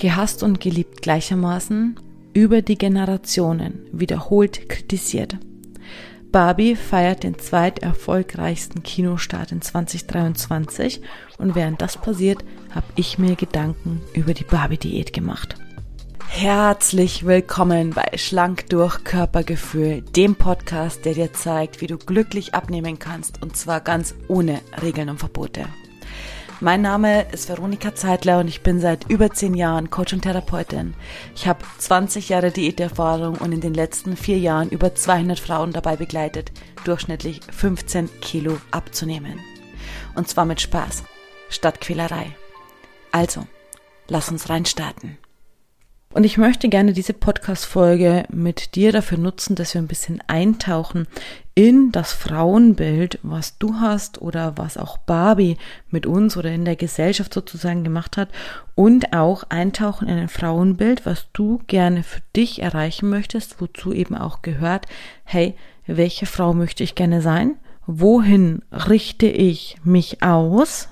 gehasst und geliebt gleichermaßen, über die Generationen, wiederholt kritisiert. Barbie feiert den zweiterfolgreichsten Kinostart in 2023 und während das passiert, habe ich mir Gedanken über die Barbie-Diät gemacht. Herzlich willkommen bei Schlank durch Körpergefühl, dem Podcast, der dir zeigt, wie du glücklich abnehmen kannst und zwar ganz ohne Regeln und Verbote. Mein Name ist Veronika Zeitler und ich bin seit über zehn Jahren Coach und Therapeutin. Ich habe 20 Jahre Diäterfahrung und in den letzten vier Jahren über 200 Frauen dabei begleitet, durchschnittlich 15 Kilo abzunehmen. Und zwar mit Spaß, statt Quälerei. Also, lass uns reinstarten. Und ich möchte gerne diese Podcast-Folge mit dir dafür nutzen, dass wir ein bisschen eintauchen in das Frauenbild, was du hast oder was auch Barbie mit uns oder in der Gesellschaft sozusagen gemacht hat und auch eintauchen in ein Frauenbild, was du gerne für dich erreichen möchtest, wozu eben auch gehört, hey, welche Frau möchte ich gerne sein? Wohin richte ich mich aus?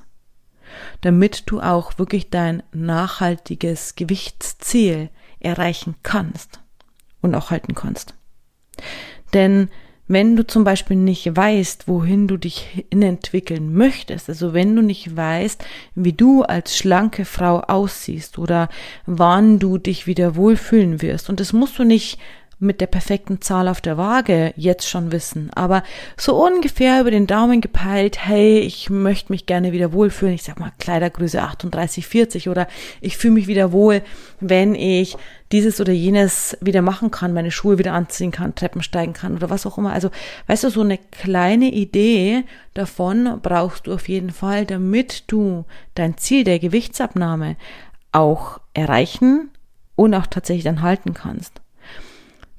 damit du auch wirklich dein nachhaltiges Gewichtsziel erreichen kannst und auch halten kannst. Denn wenn du zum Beispiel nicht weißt, wohin du dich entwickeln möchtest, also wenn du nicht weißt, wie du als schlanke Frau aussiehst oder wann du dich wieder wohlfühlen wirst, und das musst du nicht mit der perfekten Zahl auf der Waage jetzt schon wissen, aber so ungefähr über den Daumen gepeilt, hey, ich möchte mich gerne wieder wohlfühlen, ich sag mal Kleidergröße 38, 40 oder ich fühle mich wieder wohl, wenn ich dieses oder jenes wieder machen kann, meine Schuhe wieder anziehen kann, Treppen steigen kann oder was auch immer. Also, weißt du, so eine kleine Idee davon brauchst du auf jeden Fall, damit du dein Ziel der Gewichtsabnahme auch erreichen und auch tatsächlich dann halten kannst.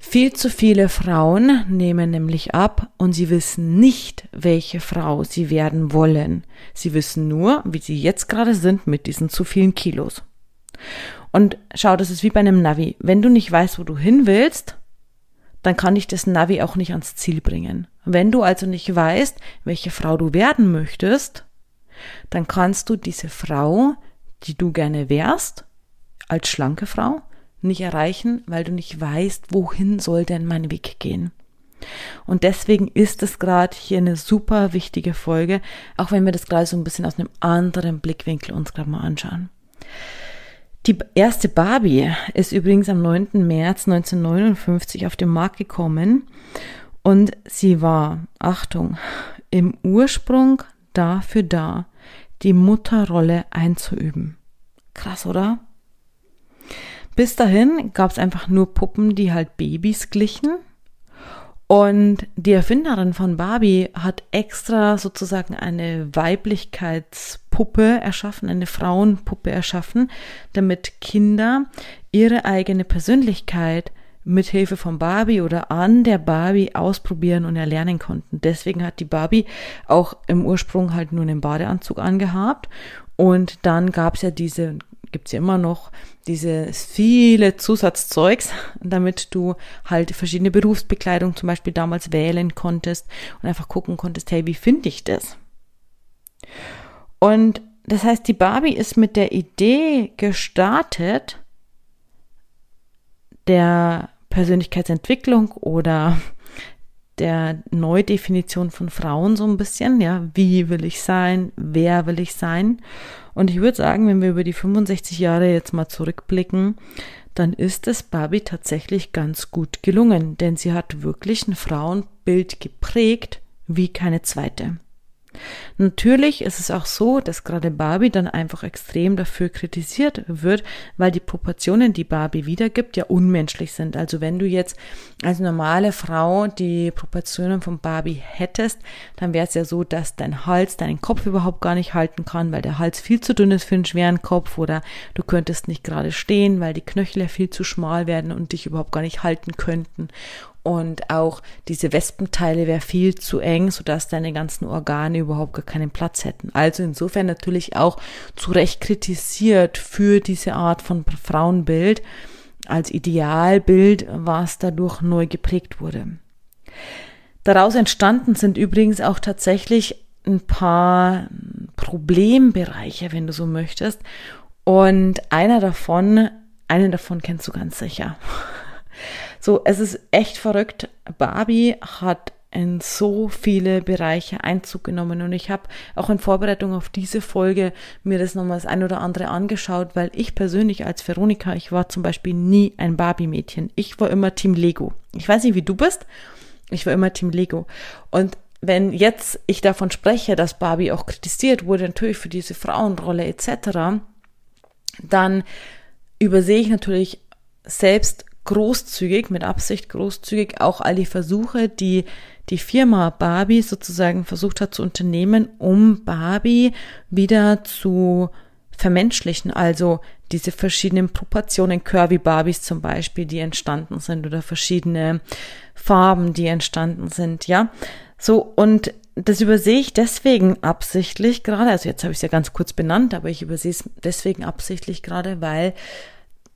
Viel zu viele Frauen nehmen nämlich ab und sie wissen nicht, welche Frau sie werden wollen. Sie wissen nur, wie sie jetzt gerade sind mit diesen zu vielen Kilos. Und schau, das ist wie bei einem Navi. Wenn du nicht weißt, wo du hin willst, dann kann dich das Navi auch nicht ans Ziel bringen. Wenn du also nicht weißt, welche Frau du werden möchtest, dann kannst du diese Frau, die du gerne wärst, als schlanke Frau, nicht erreichen, weil du nicht weißt, wohin soll denn mein Weg gehen. Und deswegen ist es gerade hier eine super wichtige Folge, auch wenn wir das gerade so ein bisschen aus einem anderen Blickwinkel uns gerade mal anschauen. Die erste Barbie ist übrigens am 9. März 1959 auf den Markt gekommen und sie war, Achtung, im Ursprung dafür da, die Mutterrolle einzuüben. Krass, oder? Bis dahin gab es einfach nur Puppen, die halt Babys glichen. Und die Erfinderin von Barbie hat extra sozusagen eine Weiblichkeitspuppe erschaffen, eine Frauenpuppe erschaffen, damit Kinder ihre eigene Persönlichkeit mit Hilfe von Barbie oder an der Barbie ausprobieren und erlernen konnten. Deswegen hat die Barbie auch im Ursprung halt nur einen Badeanzug angehabt und dann gab es ja diese gibt's ja immer noch diese viele Zusatzzeugs, damit du halt verschiedene Berufsbekleidung zum Beispiel damals wählen konntest und einfach gucken konntest, hey, wie finde ich das? Und das heißt, die Barbie ist mit der Idee gestartet, der Persönlichkeitsentwicklung oder der Neudefinition von Frauen so ein bisschen, ja, wie will ich sein, wer will ich sein? Und ich würde sagen, wenn wir über die 65 Jahre jetzt mal zurückblicken, dann ist es Barbie tatsächlich ganz gut gelungen, denn sie hat wirklich ein Frauenbild geprägt wie keine zweite. Natürlich ist es auch so, dass gerade Barbie dann einfach extrem dafür kritisiert wird, weil die Proportionen, die Barbie wiedergibt, ja unmenschlich sind. Also wenn du jetzt als normale Frau die Proportionen von Barbie hättest, dann wäre es ja so, dass dein Hals deinen Kopf überhaupt gar nicht halten kann, weil der Hals viel zu dünn ist für einen schweren Kopf oder du könntest nicht gerade stehen, weil die Knöchel ja viel zu schmal werden und dich überhaupt gar nicht halten könnten und auch diese Wespenteile wäre viel zu eng, sodass deine ganzen Organe überhaupt gar keinen Platz hätten. Also insofern natürlich auch zu Recht kritisiert für diese Art von Frauenbild als Idealbild, was dadurch neu geprägt wurde. Daraus entstanden sind übrigens auch tatsächlich ein paar Problembereiche, wenn du so möchtest. Und einer davon einen davon kennst du ganz sicher. So, es ist echt verrückt. Barbie hat in so viele Bereiche Einzug genommen und ich habe auch in Vorbereitung auf diese Folge mir das nochmal das ein oder andere angeschaut, weil ich persönlich als Veronika, ich war zum Beispiel nie ein Barbie-Mädchen. Ich war immer Team Lego. Ich weiß nicht, wie du bist. Ich war immer Team Lego. Und wenn jetzt ich davon spreche, dass Barbie auch kritisiert wurde, natürlich für diese Frauenrolle etc., dann übersehe ich natürlich selbst großzügig, mit Absicht großzügig, auch all die Versuche, die die Firma Barbie sozusagen versucht hat zu unternehmen, um Barbie wieder zu vermenschlichen, also diese verschiedenen Proportionen, Curvy Barbies zum Beispiel, die entstanden sind oder verschiedene Farben, die entstanden sind, ja. So, und das übersehe ich deswegen absichtlich gerade, also jetzt habe ich es ja ganz kurz benannt, aber ich übersehe es deswegen absichtlich gerade, weil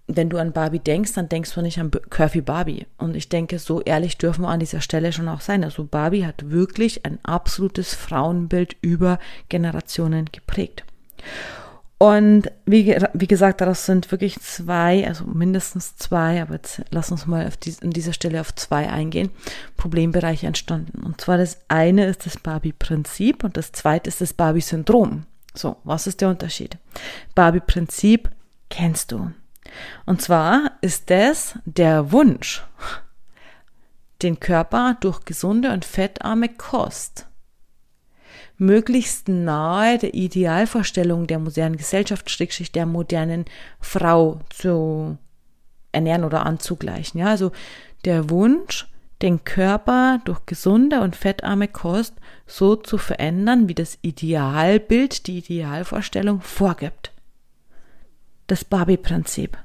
wenn du an Barbie denkst, dann denkst du nicht an Curvy Barbie. Und ich denke, so ehrlich dürfen wir an dieser Stelle schon auch sein. Also Barbie hat wirklich ein absolutes Frauenbild über Generationen geprägt. Und wie, wie gesagt, daraus sind wirklich zwei, also mindestens zwei, aber jetzt lass uns mal auf die, an dieser Stelle auf zwei eingehen, Problembereiche entstanden. Und zwar das eine ist das Barbie-Prinzip und das zweite ist das Barbie-Syndrom. So, was ist der Unterschied? Barbie-Prinzip kennst du. Und zwar ist das der Wunsch, den Körper durch gesunde und fettarme Kost möglichst nahe der Idealvorstellung der modernen Gesellschaft, der modernen Frau zu ernähren oder anzugleichen. Ja, also der Wunsch, den Körper durch gesunde und fettarme Kost so zu verändern, wie das Idealbild, die Idealvorstellung vorgibt. Das Barbie-Prinzip.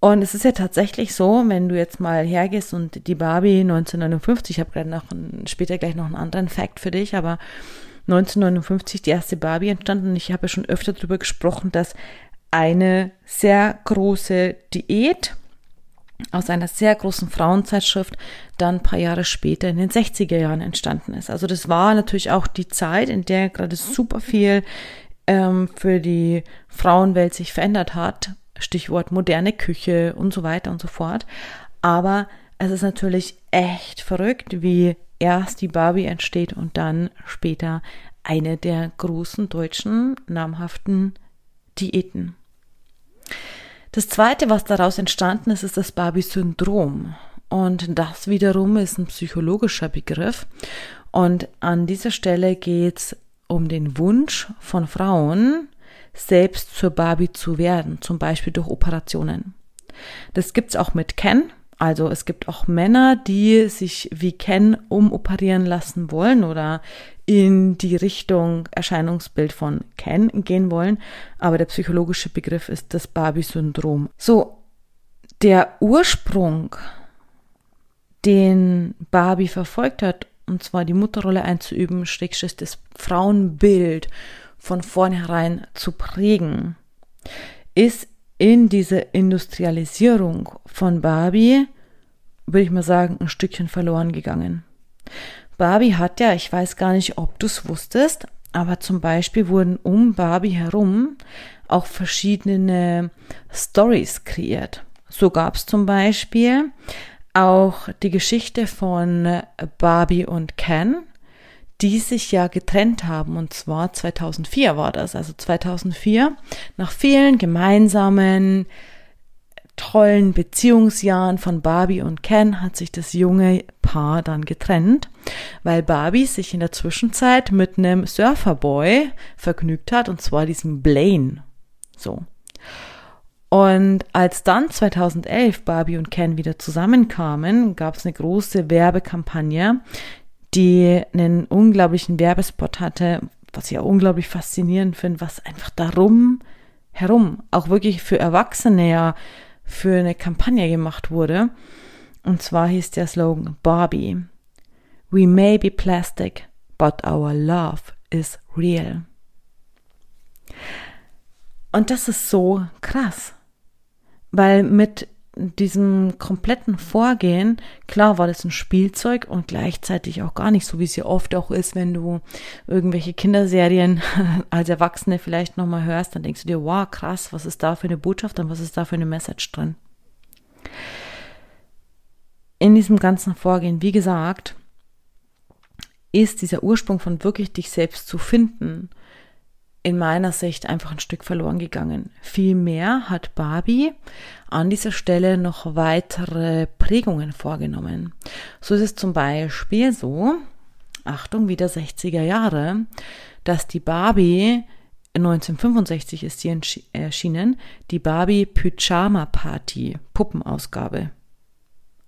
Und es ist ja tatsächlich so, wenn du jetzt mal hergehst und die Barbie 1959, ich habe gerade noch ein, später gleich noch einen anderen Fact für dich, aber 1959 die erste Barbie entstanden und ich habe ja schon öfter darüber gesprochen, dass eine sehr große Diät aus einer sehr großen Frauenzeitschrift dann ein paar Jahre später in den 60er Jahren entstanden ist. Also das war natürlich auch die Zeit, in der gerade super viel ähm, für die Frauenwelt sich verändert hat Stichwort moderne Küche und so weiter und so fort. Aber es ist natürlich echt verrückt, wie erst die Barbie entsteht und dann später eine der großen deutschen namhaften Diäten. Das zweite, was daraus entstanden ist, ist das Barbie-Syndrom. Und das wiederum ist ein psychologischer Begriff. Und an dieser Stelle geht es um den Wunsch von Frauen, selbst zur Barbie zu werden, zum Beispiel durch Operationen. Das gibt's auch mit Ken. Also es gibt auch Männer, die sich wie Ken umoperieren lassen wollen oder in die Richtung Erscheinungsbild von Ken gehen wollen. Aber der psychologische Begriff ist das Barbie-Syndrom. So, der Ursprung, den Barbie verfolgt hat, und zwar die Mutterrolle einzuüben, Schrägstrich das Frauenbild von vornherein zu prägen, ist in diese Industrialisierung von Barbie, würde ich mal sagen, ein Stückchen verloren gegangen. Barbie hat ja, ich weiß gar nicht, ob du es wusstest, aber zum Beispiel wurden um Barbie herum auch verschiedene Stories kreiert. So gab es zum Beispiel auch die Geschichte von Barbie und Ken, die sich ja getrennt haben. Und zwar 2004 war das. Also 2004, nach vielen gemeinsamen, tollen Beziehungsjahren von Barbie und Ken hat sich das junge Paar dann getrennt, weil Barbie sich in der Zwischenzeit mit einem Surferboy vergnügt hat, und zwar diesem Blaine. So. Und als dann 2011 Barbie und Ken wieder zusammenkamen, gab es eine große Werbekampagne, die einen unglaublichen Werbespot hatte, was ich auch unglaublich faszinierend finde, was einfach darum herum auch wirklich für Erwachsene ja für eine Kampagne gemacht wurde. Und zwar hieß der Slogan Barbie. We may be plastic, but our love is real. Und das ist so krass, weil mit diesem kompletten Vorgehen, klar war das ein Spielzeug und gleichzeitig auch gar nicht so, wie es ja oft auch ist, wenn du irgendwelche Kinderserien als Erwachsene vielleicht nochmal hörst, dann denkst du dir, wow, krass, was ist da für eine Botschaft und was ist da für eine Message drin. In diesem ganzen Vorgehen, wie gesagt, ist dieser Ursprung von wirklich dich selbst zu finden in meiner Sicht einfach ein Stück verloren gegangen. Vielmehr hat Barbie an dieser Stelle noch weitere Prägungen vorgenommen. So ist es zum Beispiel so, Achtung, wieder 60er Jahre, dass die Barbie 1965 ist sie erschienen, die Barbie Pyjama Party Puppenausgabe.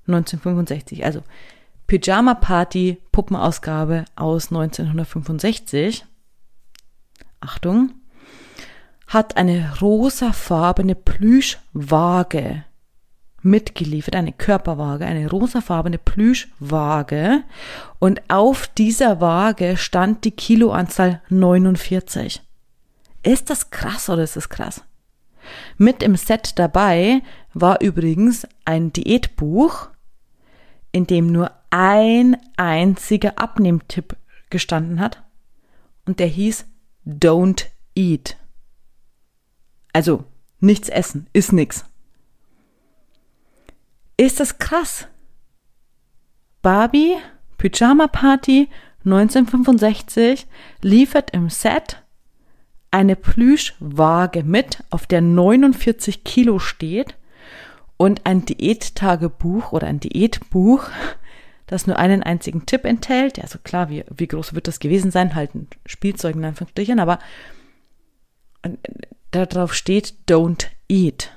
1965, also Pyjama Party Puppenausgabe aus 1965 Achtung, hat eine rosafarbene Plüschwaage mitgeliefert, eine Körperwaage, eine rosafarbene Plüschwaage und auf dieser Waage stand die Kiloanzahl 49. Ist das krass oder ist das krass? Mit im Set dabei war übrigens ein Diätbuch, in dem nur ein einziger Abnehmtipp gestanden hat und der hieß don't eat. Also nichts essen, ist nix. Ist das krass? Barbie, Pyjama Party 1965 liefert im Set eine Plüschwaage mit, auf der 49 Kilo steht und ein Diättagebuch oder ein Diätbuch das nur einen einzigen Tipp enthält. Also klar, wie, wie groß wird das gewesen sein? Halt ein Spielzeug in Anführungsstrichen, aber darauf steht Don't Eat.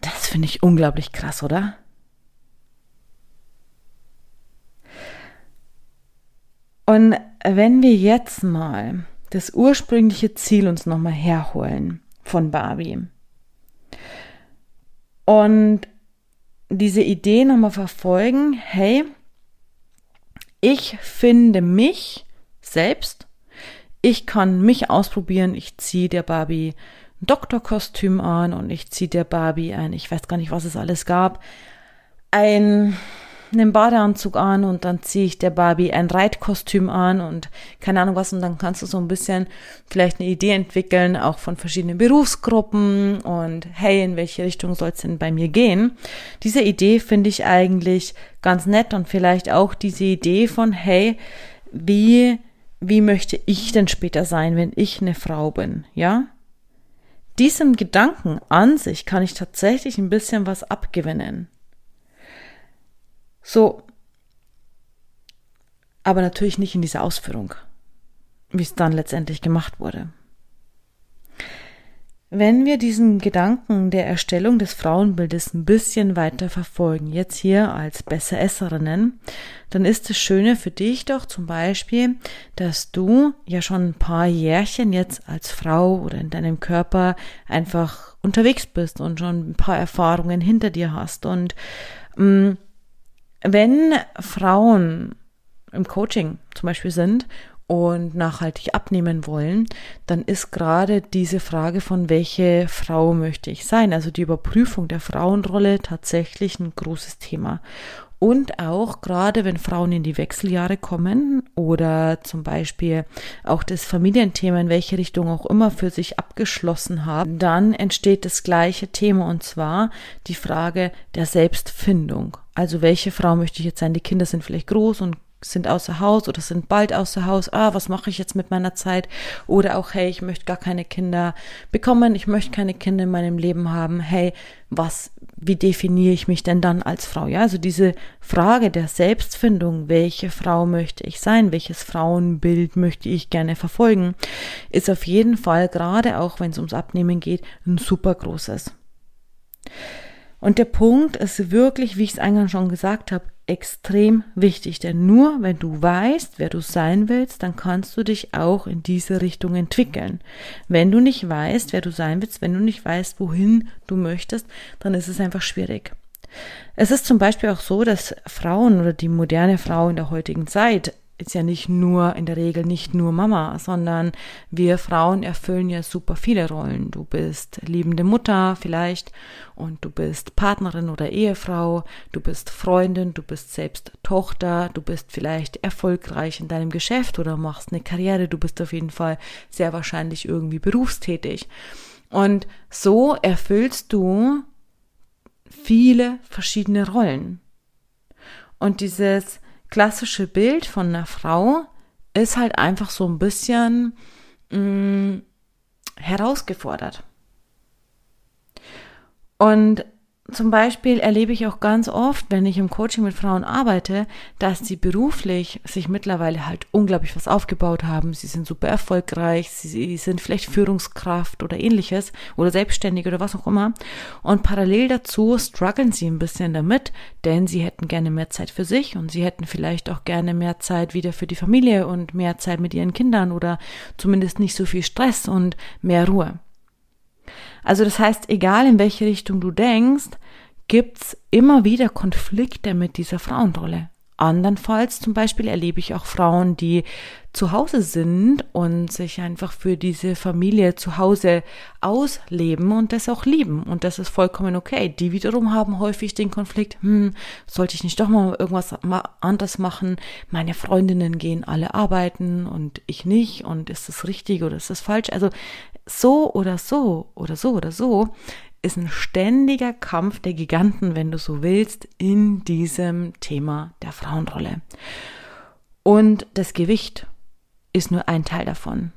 Das finde ich unglaublich krass, oder? Und wenn wir jetzt mal das ursprüngliche Ziel uns nochmal herholen von Barbie und diese Idee nochmal verfolgen, hey, ich finde mich selbst, ich kann mich ausprobieren, ich ziehe der Barbie ein Doktorkostüm an und ich ziehe der Barbie ein, ich weiß gar nicht, was es alles gab, ein einen Badeanzug an und dann ziehe ich der Barbie ein Reitkostüm an und keine Ahnung was und dann kannst du so ein bisschen vielleicht eine Idee entwickeln, auch von verschiedenen Berufsgruppen und hey, in welche Richtung soll es denn bei mir gehen? Diese Idee finde ich eigentlich ganz nett und vielleicht auch diese Idee von hey, wie wie möchte ich denn später sein, wenn ich eine Frau bin, ja? Diesem Gedanken an sich kann ich tatsächlich ein bisschen was abgewinnen. So, aber natürlich nicht in dieser Ausführung, wie es dann letztendlich gemacht wurde. Wenn wir diesen Gedanken der Erstellung des Frauenbildes ein bisschen weiter verfolgen, jetzt hier als Besseresserinnen, dann ist das Schöne für dich doch zum Beispiel, dass du ja schon ein paar Jährchen jetzt als Frau oder in deinem Körper einfach unterwegs bist und schon ein paar Erfahrungen hinter dir hast und mh, mm, wenn Frauen im Coaching zum Beispiel sind und nachhaltig abnehmen wollen, dann ist gerade diese Frage von welche Frau möchte ich sein, also die Überprüfung der Frauenrolle tatsächlich ein großes Thema. Und auch gerade wenn Frauen in die Wechseljahre kommen oder zum Beispiel auch das Familienthema in welche Richtung auch immer für sich abgeschlossen haben, dann entsteht das gleiche Thema und zwar die Frage der Selbstfindung. Also welche Frau möchte ich jetzt sein? Die Kinder sind vielleicht groß und sind außer Haus oder sind bald außer Haus. Ah, was mache ich jetzt mit meiner Zeit? Oder auch, hey, ich möchte gar keine Kinder bekommen. Ich möchte keine Kinder in meinem Leben haben. Hey, was, wie definiere ich mich denn dann als Frau? Ja, also diese Frage der Selbstfindung, welche Frau möchte ich sein? Welches Frauenbild möchte ich gerne verfolgen? Ist auf jeden Fall, gerade auch wenn es ums Abnehmen geht, ein super großes. Und der Punkt ist wirklich, wie ich es eingangs schon gesagt habe, extrem wichtig, denn nur wenn du weißt, wer du sein willst, dann kannst du dich auch in diese Richtung entwickeln. Wenn du nicht weißt, wer du sein willst, wenn du nicht weißt, wohin du möchtest, dann ist es einfach schwierig. Es ist zum Beispiel auch so, dass Frauen oder die moderne Frau in der heutigen Zeit ist ja nicht nur in der Regel nicht nur Mama, sondern wir Frauen erfüllen ja super viele Rollen. Du bist liebende Mutter vielleicht und du bist Partnerin oder Ehefrau, du bist Freundin, du bist selbst Tochter, du bist vielleicht erfolgreich in deinem Geschäft oder machst eine Karriere, du bist auf jeden Fall sehr wahrscheinlich irgendwie berufstätig. Und so erfüllst du viele verschiedene Rollen. Und dieses klassische Bild von einer Frau ist halt einfach so ein bisschen mh, mm, herausgefordert. Und zum Beispiel erlebe ich auch ganz oft, wenn ich im Coaching mit Frauen arbeite, dass sie beruflich sich mittlerweile halt unglaublich was aufgebaut haben. Sie sind super erfolgreich, sie sind vielleicht Führungskraft oder ähnliches oder selbstständig oder was auch immer. Und parallel dazu strugglen sie ein bisschen damit, denn sie hätten gerne mehr Zeit für sich und sie hätten vielleicht auch gerne mehr Zeit wieder für die Familie und mehr Zeit mit ihren Kindern oder zumindest nicht so viel Stress und mehr Ruhe. Also das heißt, egal in welche Richtung du denkst, gibt's immer wieder Konflikte mit dieser Frauenrolle. Andernfalls zum Beispiel erlebe ich auch Frauen, die zu Hause sind und sich einfach für diese Familie zu Hause ausleben und das auch lieben. Und das ist vollkommen okay. Die wiederum haben häufig den Konflikt, hm, sollte ich nicht doch mal irgendwas anderes machen? Meine Freundinnen gehen alle arbeiten und ich nicht. Und ist das richtig oder ist das falsch? Also so oder so oder so oder so ist ein ständiger Kampf der Giganten, wenn du so willst, in diesem Thema der Frauenrolle. Und das Gewicht ist nur ein Teil davon.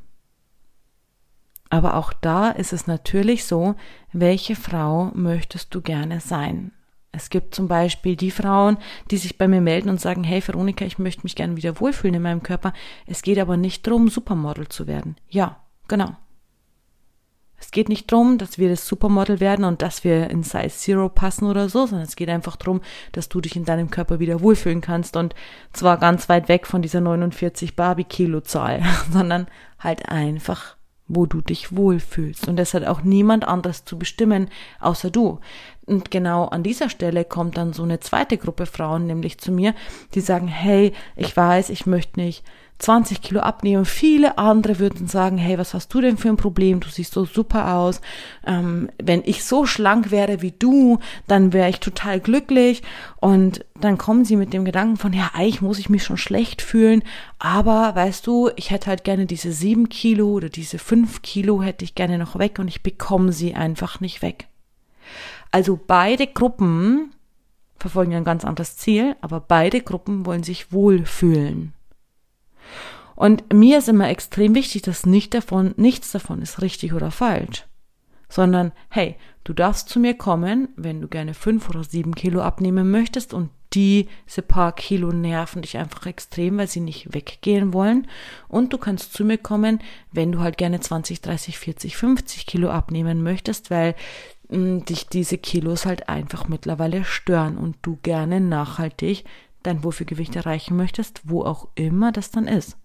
Aber auch da ist es natürlich so, welche Frau möchtest du gerne sein? Es gibt zum Beispiel die Frauen, die sich bei mir melden und sagen, hey Veronika, ich möchte mich gerne wieder wohlfühlen in meinem Körper. Es geht aber nicht darum, Supermodel zu werden. Ja, genau. Es geht nicht darum, dass wir das Supermodel werden und dass wir in Size Zero passen oder so, sondern es geht einfach darum, dass du dich in deinem Körper wieder wohlfühlen kannst und zwar ganz weit weg von dieser 49 Barbie-Kilo-Zahl, sondern halt einfach, wo du dich wohlfühlst. Und das hat auch niemand anderes zu bestimmen, außer du. Und genau an dieser Stelle kommt dann so eine zweite Gruppe Frauen nämlich zu mir, die sagen, hey, ich weiß, ich möchte nicht 20 Kilo abnehmen. Viele andere würden sagen, hey, was hast du denn für ein Problem? Du siehst so super aus. Ähm, wenn ich so schlank wäre wie du, dann wäre ich total glücklich. Und dann kommen sie mit dem Gedanken von, ja, eigentlich muss ich mich schon schlecht fühlen. Aber weißt du, ich hätte halt gerne diese sieben Kilo oder diese fünf Kilo hätte ich gerne noch weg und ich bekomme sie einfach nicht weg. Also beide Gruppen verfolgen ein ganz anderes Ziel, aber beide Gruppen wollen sich wohlfühlen. Und mir ist immer extrem wichtig, dass nicht davon, nichts davon ist richtig oder falsch. Sondern, hey, du darfst zu mir kommen, wenn du gerne fünf oder sieben Kilo abnehmen möchtest und diese paar Kilo nerven dich einfach extrem, weil sie nicht weggehen wollen. Und du kannst zu mir kommen, wenn du halt gerne 20, 30, 40, 50 Kilo abnehmen möchtest, weil mh, hm, dich diese Kilos halt einfach mittlerweile stören und du gerne nachhaltig dein Wohlfühlgewicht erreichen möchtest, wo auch immer das dann ist.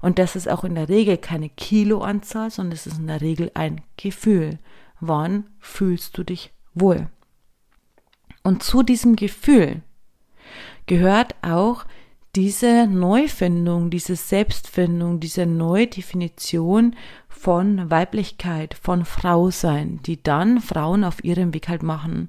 Und das ist auch in der Regel keine Kiloanzahl, sondern es ist in der Regel ein Gefühl. Wann fühlst du dich wohl? Und zu diesem Gefühl gehört auch diese Neufindung, diese Selbstfindung, diese Neudefinition von Weiblichkeit, von Frausein, die dann Frauen auf ihrem Weg halt machen.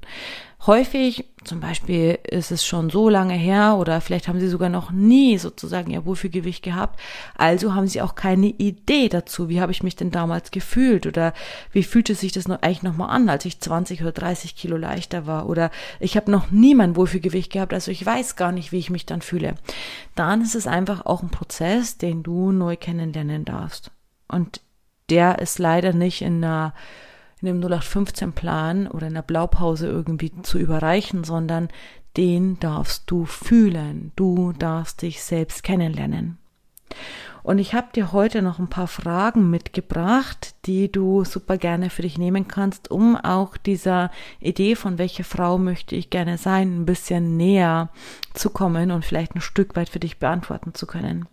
Häufig, zum Beispiel ist es schon so lange her oder vielleicht haben sie sogar noch nie sozusagen ihr Wohlfühlgewicht gehabt, also haben sie auch keine Idee dazu, wie habe ich mich denn damals gefühlt oder wie fühlte sich das noch, eigentlich nochmal an, als ich 20 oder 30 Kilo leichter war oder ich habe noch nie mein Wohlfühlgewicht gehabt, also ich weiß gar nicht, wie ich mich dann fühle. Dann ist es einfach auch ein Prozess, den du neu kennenlernen darfst. Und der ist leider nicht in einer in einem 0815-Plan oder in einer Blaupause irgendwie zu überreichen, sondern den darfst du fühlen. Du darfst dich selbst kennenlernen. Und ich habe dir heute noch ein paar Fragen mitgebracht, die du super gerne für dich nehmen kannst, um auch dieser Idee von welche Frau möchte ich gerne sein, ein bisschen näher zu kommen und vielleicht ein Stück weit für dich beantworten zu können.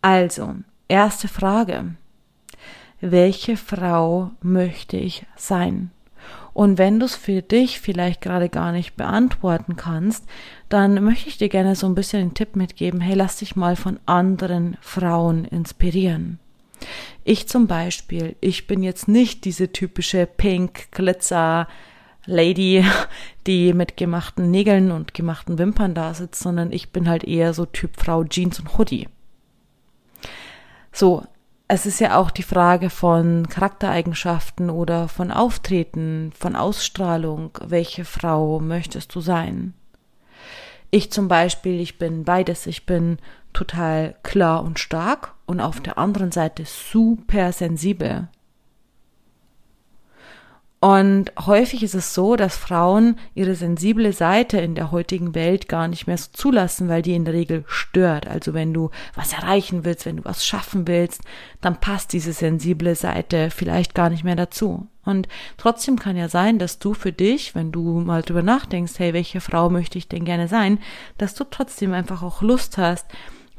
Also, erste Frage welche Frau möchte ich sein? Und wenn du es für dich vielleicht gerade gar nicht beantworten kannst, dann möchte ich dir gerne so ein bisschen den Tipp mitgeben, hey, lass dich mal von anderen Frauen inspirieren. Ich zum Beispiel, ich bin jetzt nicht diese typische Pink Glitzer Lady, die mit gemachten Nägeln und gemachten Wimpern da sitzt, sondern ich bin halt eher so Typ Frau Jeans und Hoodie. So, es ist ja auch die Frage von Charaktereigenschaften oder von Auftreten, von Ausstrahlung. Welche Frau möchtest du sein? Ich zum Beispiel, ich bin beides. Ich bin total klar und stark und auf der anderen Seite super sensibel. Und häufig ist es so, dass Frauen ihre sensible Seite in der heutigen Welt gar nicht mehr so zulassen, weil die in der Regel stört. Also wenn du was erreichen willst, wenn du was schaffen willst, dann passt diese sensible Seite vielleicht gar nicht mehr dazu. Und trotzdem kann ja sein, dass du für dich, wenn du mal drüber nachdenkst, hey, welche Frau möchte ich denn gerne sein, dass du trotzdem einfach auch Lust hast,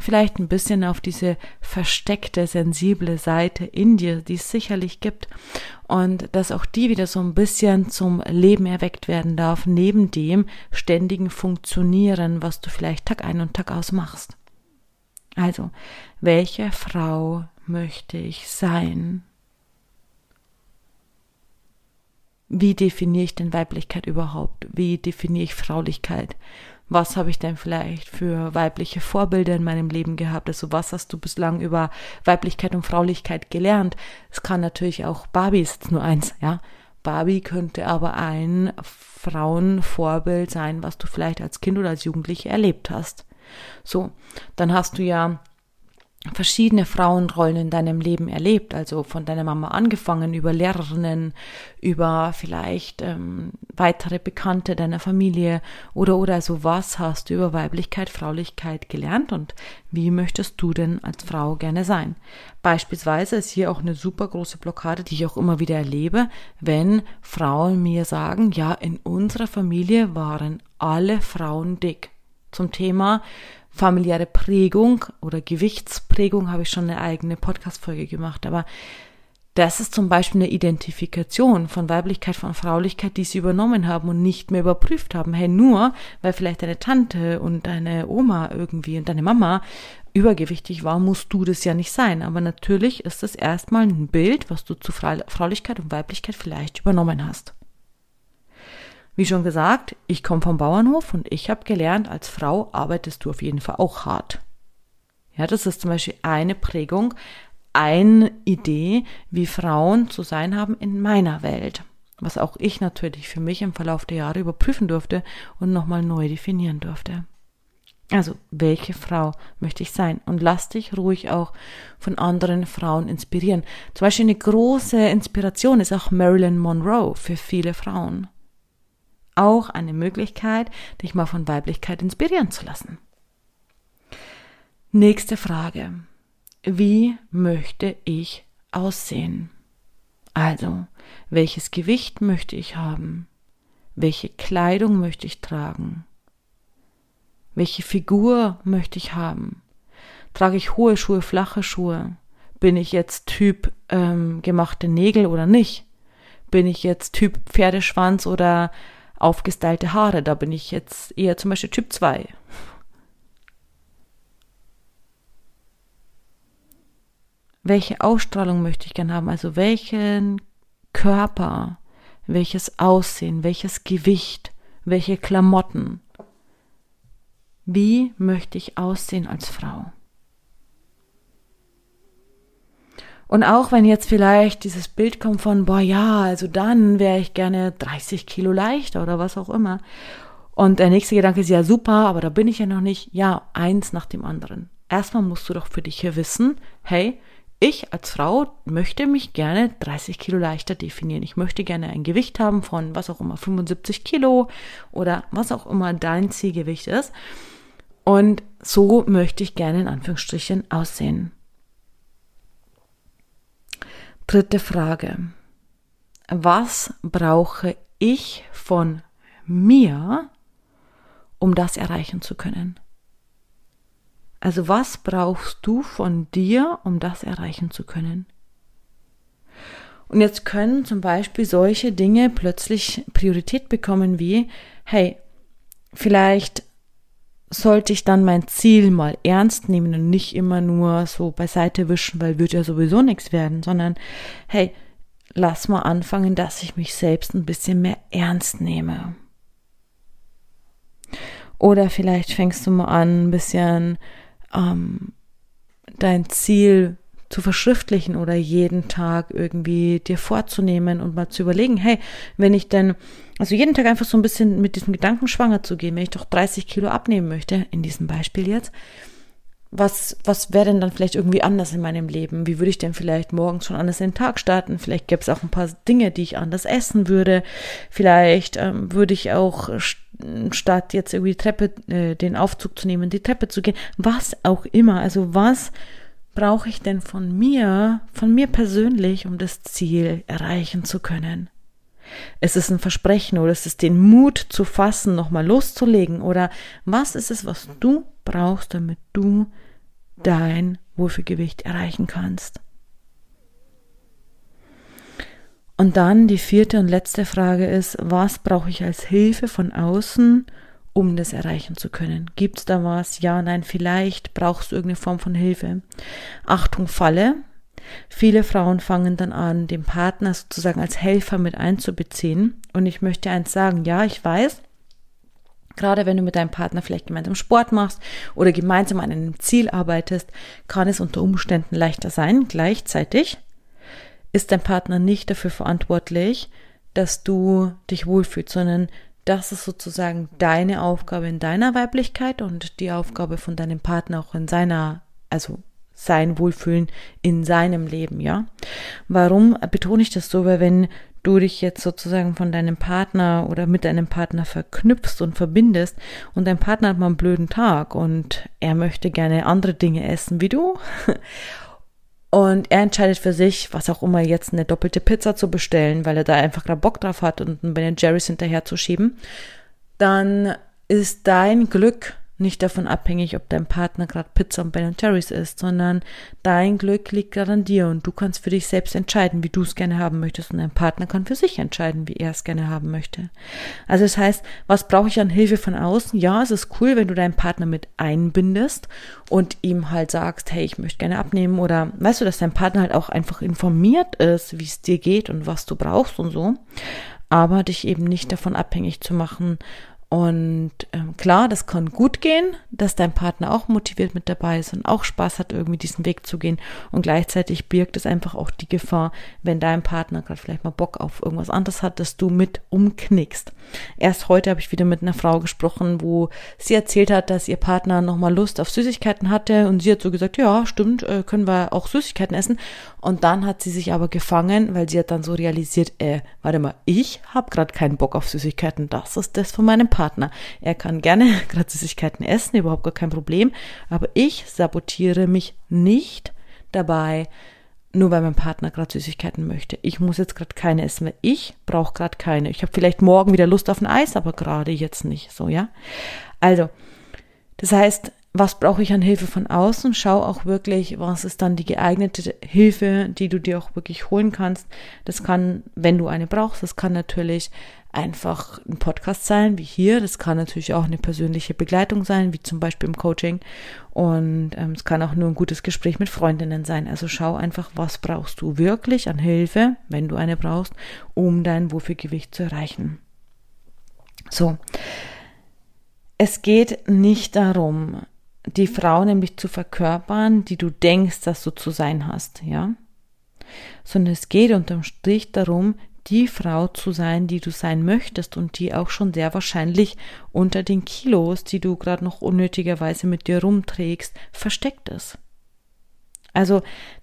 vielleicht ein bisschen auf diese versteckte, sensible Seite in dir, die es sicherlich gibt. Und dass auch die wieder so ein bisschen zum Leben erweckt werden darf, neben dem ständigen Funktionieren, was du vielleicht Tag ein und Tag aus machst. Also, welche Frau möchte ich sein? Wie definiere ich denn Weiblichkeit überhaupt? Wie definiere ich Fraulichkeit? Was habe ich denn vielleicht für weibliche Vorbilder in meinem Leben gehabt? Also was hast du bislang über Weiblichkeit und Fraulichkeit gelernt? Es kann natürlich auch Barbie ist nur eins, ja. Barbie könnte aber ein Frauenvorbild sein, was du vielleicht als Kind oder als Jugendliche erlebt hast. So, dann hast du ja verschiedene Frauenrollen in deinem Leben erlebt, also von deiner Mama angefangen, über Lehrerinnen, über vielleicht ähm, weitere Bekannte deiner Familie oder oder also was hast du über Weiblichkeit, Fraulichkeit gelernt und wie möchtest du denn als Frau gerne sein? Beispielsweise ist hier auch eine super große Blockade, die ich auch immer wieder erlebe, wenn Frauen mir sagen, ja, in unserer Familie waren alle Frauen dick. Zum Thema familiäre Prägung oder Gewichtsprägung habe ich schon eine eigene Podcast-Folge gemacht, aber das ist zum Beispiel eine Identifikation von Weiblichkeit, von Fraulichkeit, die sie übernommen haben und nicht mehr überprüft haben. Hey, nur weil vielleicht deine Tante und deine Oma irgendwie und deine Mama übergewichtig war, musst du das ja nicht sein. Aber natürlich ist das erstmal ein Bild, was du zu Fraulichkeit und Weiblichkeit vielleicht übernommen hast. Wie schon gesagt, ich komme vom Bauernhof und ich habe gelernt, als Frau arbeitest du auf jeden Fall auch hart. Ja, das ist zum Beispiel eine Prägung, eine Idee, wie Frauen zu sein haben in meiner Welt. Was auch ich natürlich für mich im Verlauf der Jahre überprüfen durfte und nochmal neu definieren durfte. Also, welche Frau möchte ich sein? Und lass dich ruhig auch von anderen Frauen inspirieren. Zum Beispiel eine große Inspiration ist auch Marilyn Monroe für viele Frauen auch eine Möglichkeit, dich mal von Weiblichkeit inspirieren zu lassen. Nächste Frage. Wie möchte ich aussehen? Also, welches Gewicht möchte ich haben? Welche Kleidung möchte ich tragen? Welche Figur möchte ich haben? Trage ich hohe Schuhe, flache Schuhe? Bin ich jetzt Typ ähm, gemachte Nägel oder nicht? Bin ich jetzt Typ Pferdeschwanz oder aufgestylte Haare. Da bin ich jetzt eher zum Beispiel Typ 2. Welche Ausstrahlung möchte ich gern haben? Also welchen Körper, welches Aussehen, welches Gewicht, welche Klamotten. Wie möchte ich aussehen als Frau? Und auch wenn jetzt vielleicht dieses Bild kommt von, boah ja, also dann wäre ich gerne 30 Kilo leichter oder was auch immer. Und der nächste Gedanke ist ja super, aber da bin ich ja noch nicht. Ja, eins nach dem anderen. Erstmal musst du doch für dich hier wissen, hey, ich als Frau möchte mich gerne 30 Kilo leichter definieren. Ich möchte gerne ein Gewicht haben von was auch immer 75 Kilo oder was auch immer dein Zielgewicht ist. Und so möchte ich gerne in Anführungsstrichen aussehen. Dritte Frage. Was brauche ich von mir, um das erreichen zu können? Also was brauchst du von dir, um das erreichen zu können? Und jetzt können zum Beispiel solche Dinge plötzlich Priorität bekommen wie, hey, vielleicht sollte ich dann mein Ziel mal ernst nehmen und nicht immer nur so beiseite wischen, weil wird ja sowieso nichts werden, sondern hey, lass mal anfangen, dass ich mich selbst ein bisschen mehr ernst nehme. Oder vielleicht fängst du mal an, ein bisschen ähm, dein Ziel zu verschriftlichen oder jeden Tag irgendwie dir vorzunehmen und mal zu überlegen, hey, wenn ich denn, also jeden Tag einfach so ein bisschen mit diesem Gedanken schwanger zu gehen, wenn ich doch 30 Kilo abnehmen möchte, in diesem Beispiel jetzt, was, was wäre denn dann vielleicht irgendwie anders in meinem Leben? Wie würde ich denn vielleicht morgens schon anders in den Tag starten? Vielleicht gäbe es auch ein paar Dinge, die ich anders essen würde. Vielleicht ähm, würde ich auch statt jetzt irgendwie die Treppe, äh, den Aufzug zu nehmen, die Treppe zu gehen. Was auch immer. Also was brauche ich denn von mir, von mir persönlich, um das Ziel erreichen zu können? Es ist ein Versprechen oder es ist den Mut zu fassen, nochmal loszulegen oder was ist es, was du brauchst, damit du dein Wohlfühlgewicht erreichen kannst. Und dann die vierte und letzte Frage ist, was brauche ich als Hilfe von außen, um das erreichen zu können? Gibt es da was? Ja, nein, vielleicht brauchst du irgendeine Form von Hilfe. Achtung, Falle. Viele Frauen fangen dann an, den Partner sozusagen als Helfer mit einzubeziehen. Und ich möchte eins sagen, ja, ich weiß, Gerade wenn du mit deinem Partner vielleicht gemeinsam Sport machst oder gemeinsam an einem Ziel arbeitest, kann es unter Umständen leichter sein. Gleichzeitig ist dein Partner nicht dafür verantwortlich, dass du dich wohlfühlst, sondern das ist sozusagen deine Aufgabe in deiner Weiblichkeit und die Aufgabe von deinem Partner auch in seiner, also sein Wohlfühlen in seinem Leben, ja. Warum betone ich das so? Weil wenn du dich jetzt sozusagen von deinem Partner oder mit deinem Partner verknüpfst und verbindest und dein Partner hat mal einen blöden Tag und er möchte gerne andere Dinge essen wie du und er entscheidet für sich, was auch immer jetzt eine doppelte Pizza zu bestellen, weil er da einfach gerade Bock drauf hat und einen Ben Jerry's hinterher zu schieben, dann ist dein Glück nicht davon abhängig, ob dein Partner gerade Pizza und Ben Jerry's isst, sondern dein Glück liegt gerade an dir und du kannst für dich selbst entscheiden, wie du es gerne haben möchtest und dein Partner kann für sich entscheiden, wie er es gerne haben möchte. Also das heißt, was brauche ich an Hilfe von außen? Ja, es ist cool, wenn du deinen Partner mit einbindest und ihm halt sagst, hey, ich möchte gerne abnehmen oder weißt du, dass dein Partner halt auch einfach informiert ist, wie es dir geht und was du brauchst und so aber dich eben nicht davon abhängig zu machen, und ähm, klar, das kann gut gehen, dass dein Partner auch motiviert mit dabei ist und auch Spaß hat, irgendwie diesen Weg zu gehen. Und gleichzeitig birgt es einfach auch die Gefahr, wenn dein Partner gerade vielleicht mal Bock auf irgendwas anderes hat, dass du mit umknickst. Erst heute habe ich wieder mit einer Frau gesprochen, wo sie erzählt hat, dass ihr Partner nochmal Lust auf Süßigkeiten hatte und sie hat so gesagt, ja, stimmt, äh, können wir auch Süßigkeiten essen. Und dann hat sie sich aber gefangen, weil sie hat dann so realisiert, äh, warte mal, ich habe gerade keinen Bock auf Süßigkeiten, das ist das von meinem Partner. Partner. Er kann gerne gerade Süßigkeiten essen, überhaupt gar kein Problem. Aber ich sabotiere mich nicht dabei, nur weil mein Partner gerade Süßigkeiten möchte. Ich muss jetzt gerade keine essen, weil ich brauche gerade keine. Ich habe vielleicht morgen wieder Lust auf ein Eis, aber gerade jetzt nicht. So, ja. Also, das heißt, was brauche ich an Hilfe von außen? Schau auch wirklich, was ist dann die geeignete Hilfe, die du dir auch wirklich holen kannst. Das kann, wenn du eine brauchst, das kann natürlich einfach ein Podcast sein, wie hier. Das kann natürlich auch eine persönliche Begleitung sein, wie zum Beispiel im Coaching. Und ähm, es kann auch nur ein gutes Gespräch mit Freundinnen sein. Also schau einfach, was brauchst du wirklich an Hilfe, wenn du eine brauchst, um dein Wohlfühlgewicht zu erreichen. So. Es geht nicht darum, die Frau nämlich zu verkörpern, die du denkst, dass du zu sein hast, ja? Sondern es geht unterm Strich darum, die Frau zu sein, die du sein möchtest und die auch schon sehr wahrscheinlich unter den Kilos, die du gerade noch unnötigerweise mit dir rumträgst, versteckt ist. Also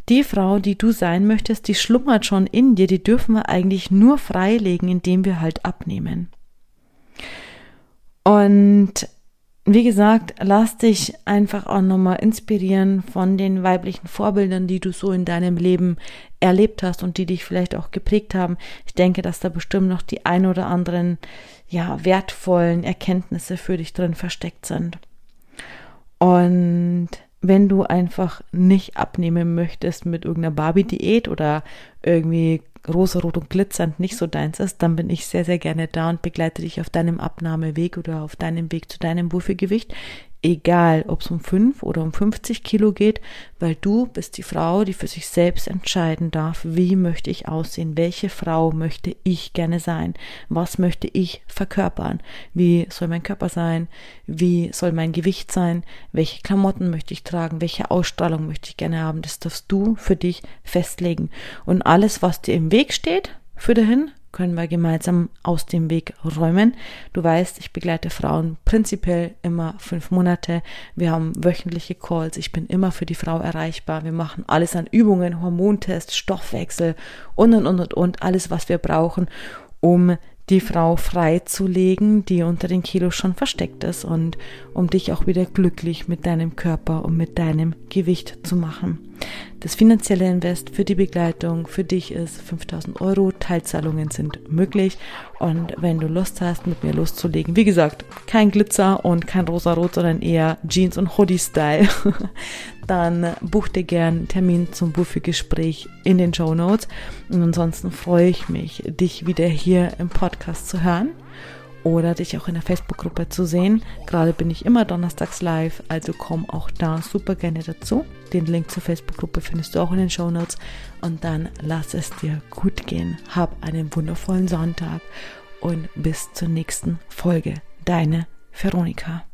die Frau, die du sein möchtest, die schlummert schon in dir, die dürfen wir eigentlich nur freilegen, indem wir halt abnehmen. Und wie gesagt, lass dich einfach auch nochmal inspirieren von den weiblichen Vorbildern, die du so in deinem Leben erlebt hast und die dich vielleicht auch geprägt haben. Ich denke, dass da bestimmt noch die ein oder anderen, ja, wertvollen Erkenntnisse für dich drin versteckt sind. Und wenn du einfach nicht abnehmen möchtest mit irgendeiner Barbie-Diät oder irgendwie rosarot und glitzernd nicht so deins ist, dann bin ich sehr, sehr gerne da und begleite dich auf deinem Abnahmeweg oder auf deinem Weg zu deinem Wohlfühlgewicht egal ob es um fünf oder um 50 Kilo geht, weil du bist die Frau, die für sich selbst entscheiden darf, wie möchte ich aussehen, welche Frau möchte ich gerne sein, was möchte ich verkörpern, wie soll mein Körper sein, wie soll mein Gewicht sein, welche Klamotten möchte ich tragen, welche Ausstrahlung möchte ich gerne haben, das darfst du für dich festlegen. Und alles, was dir im Weg steht, für dahin, können wir gemeinsam aus dem Weg räumen. Du weißt, ich begleite Frauen prinzipiell immer fünf Monate. Wir haben wöchentliche Calls. Ich bin immer für die Frau erreichbar. Wir machen alles an Übungen, Hormontest, Stoffwechsel und und und und und alles, was wir brauchen, um die Frau freizulegen, die unter den Kilos schon versteckt ist und um dich auch wieder glücklich mit deinem Körper und mit deinem Gewicht zu machen. Das finanzielle Invest für die Begleitung für dich ist 5000 Euro. Teilzahlungen sind möglich. Und wenn du Lust hast, mit mir loszulegen, wie gesagt, kein Glitzer und kein rosa-rot, sondern eher Jeans- und Hoodie-Style, dann buch dir gern Termin zum Buffy-Gespräch in den Show Notes. Und ansonsten freue ich mich, dich wieder hier im Podcast zu hören oder dich auch in der Facebook-Gruppe zu sehen. Gerade bin ich immer donnerstags live, also komm auch da super gerne dazu. Den Link zur Facebook-Gruppe findest du auch in den Show Notes. Und dann lass es dir gut gehen. Hab einen wundervollen Sonntag und bis zur nächsten Folge. Deine Veronika.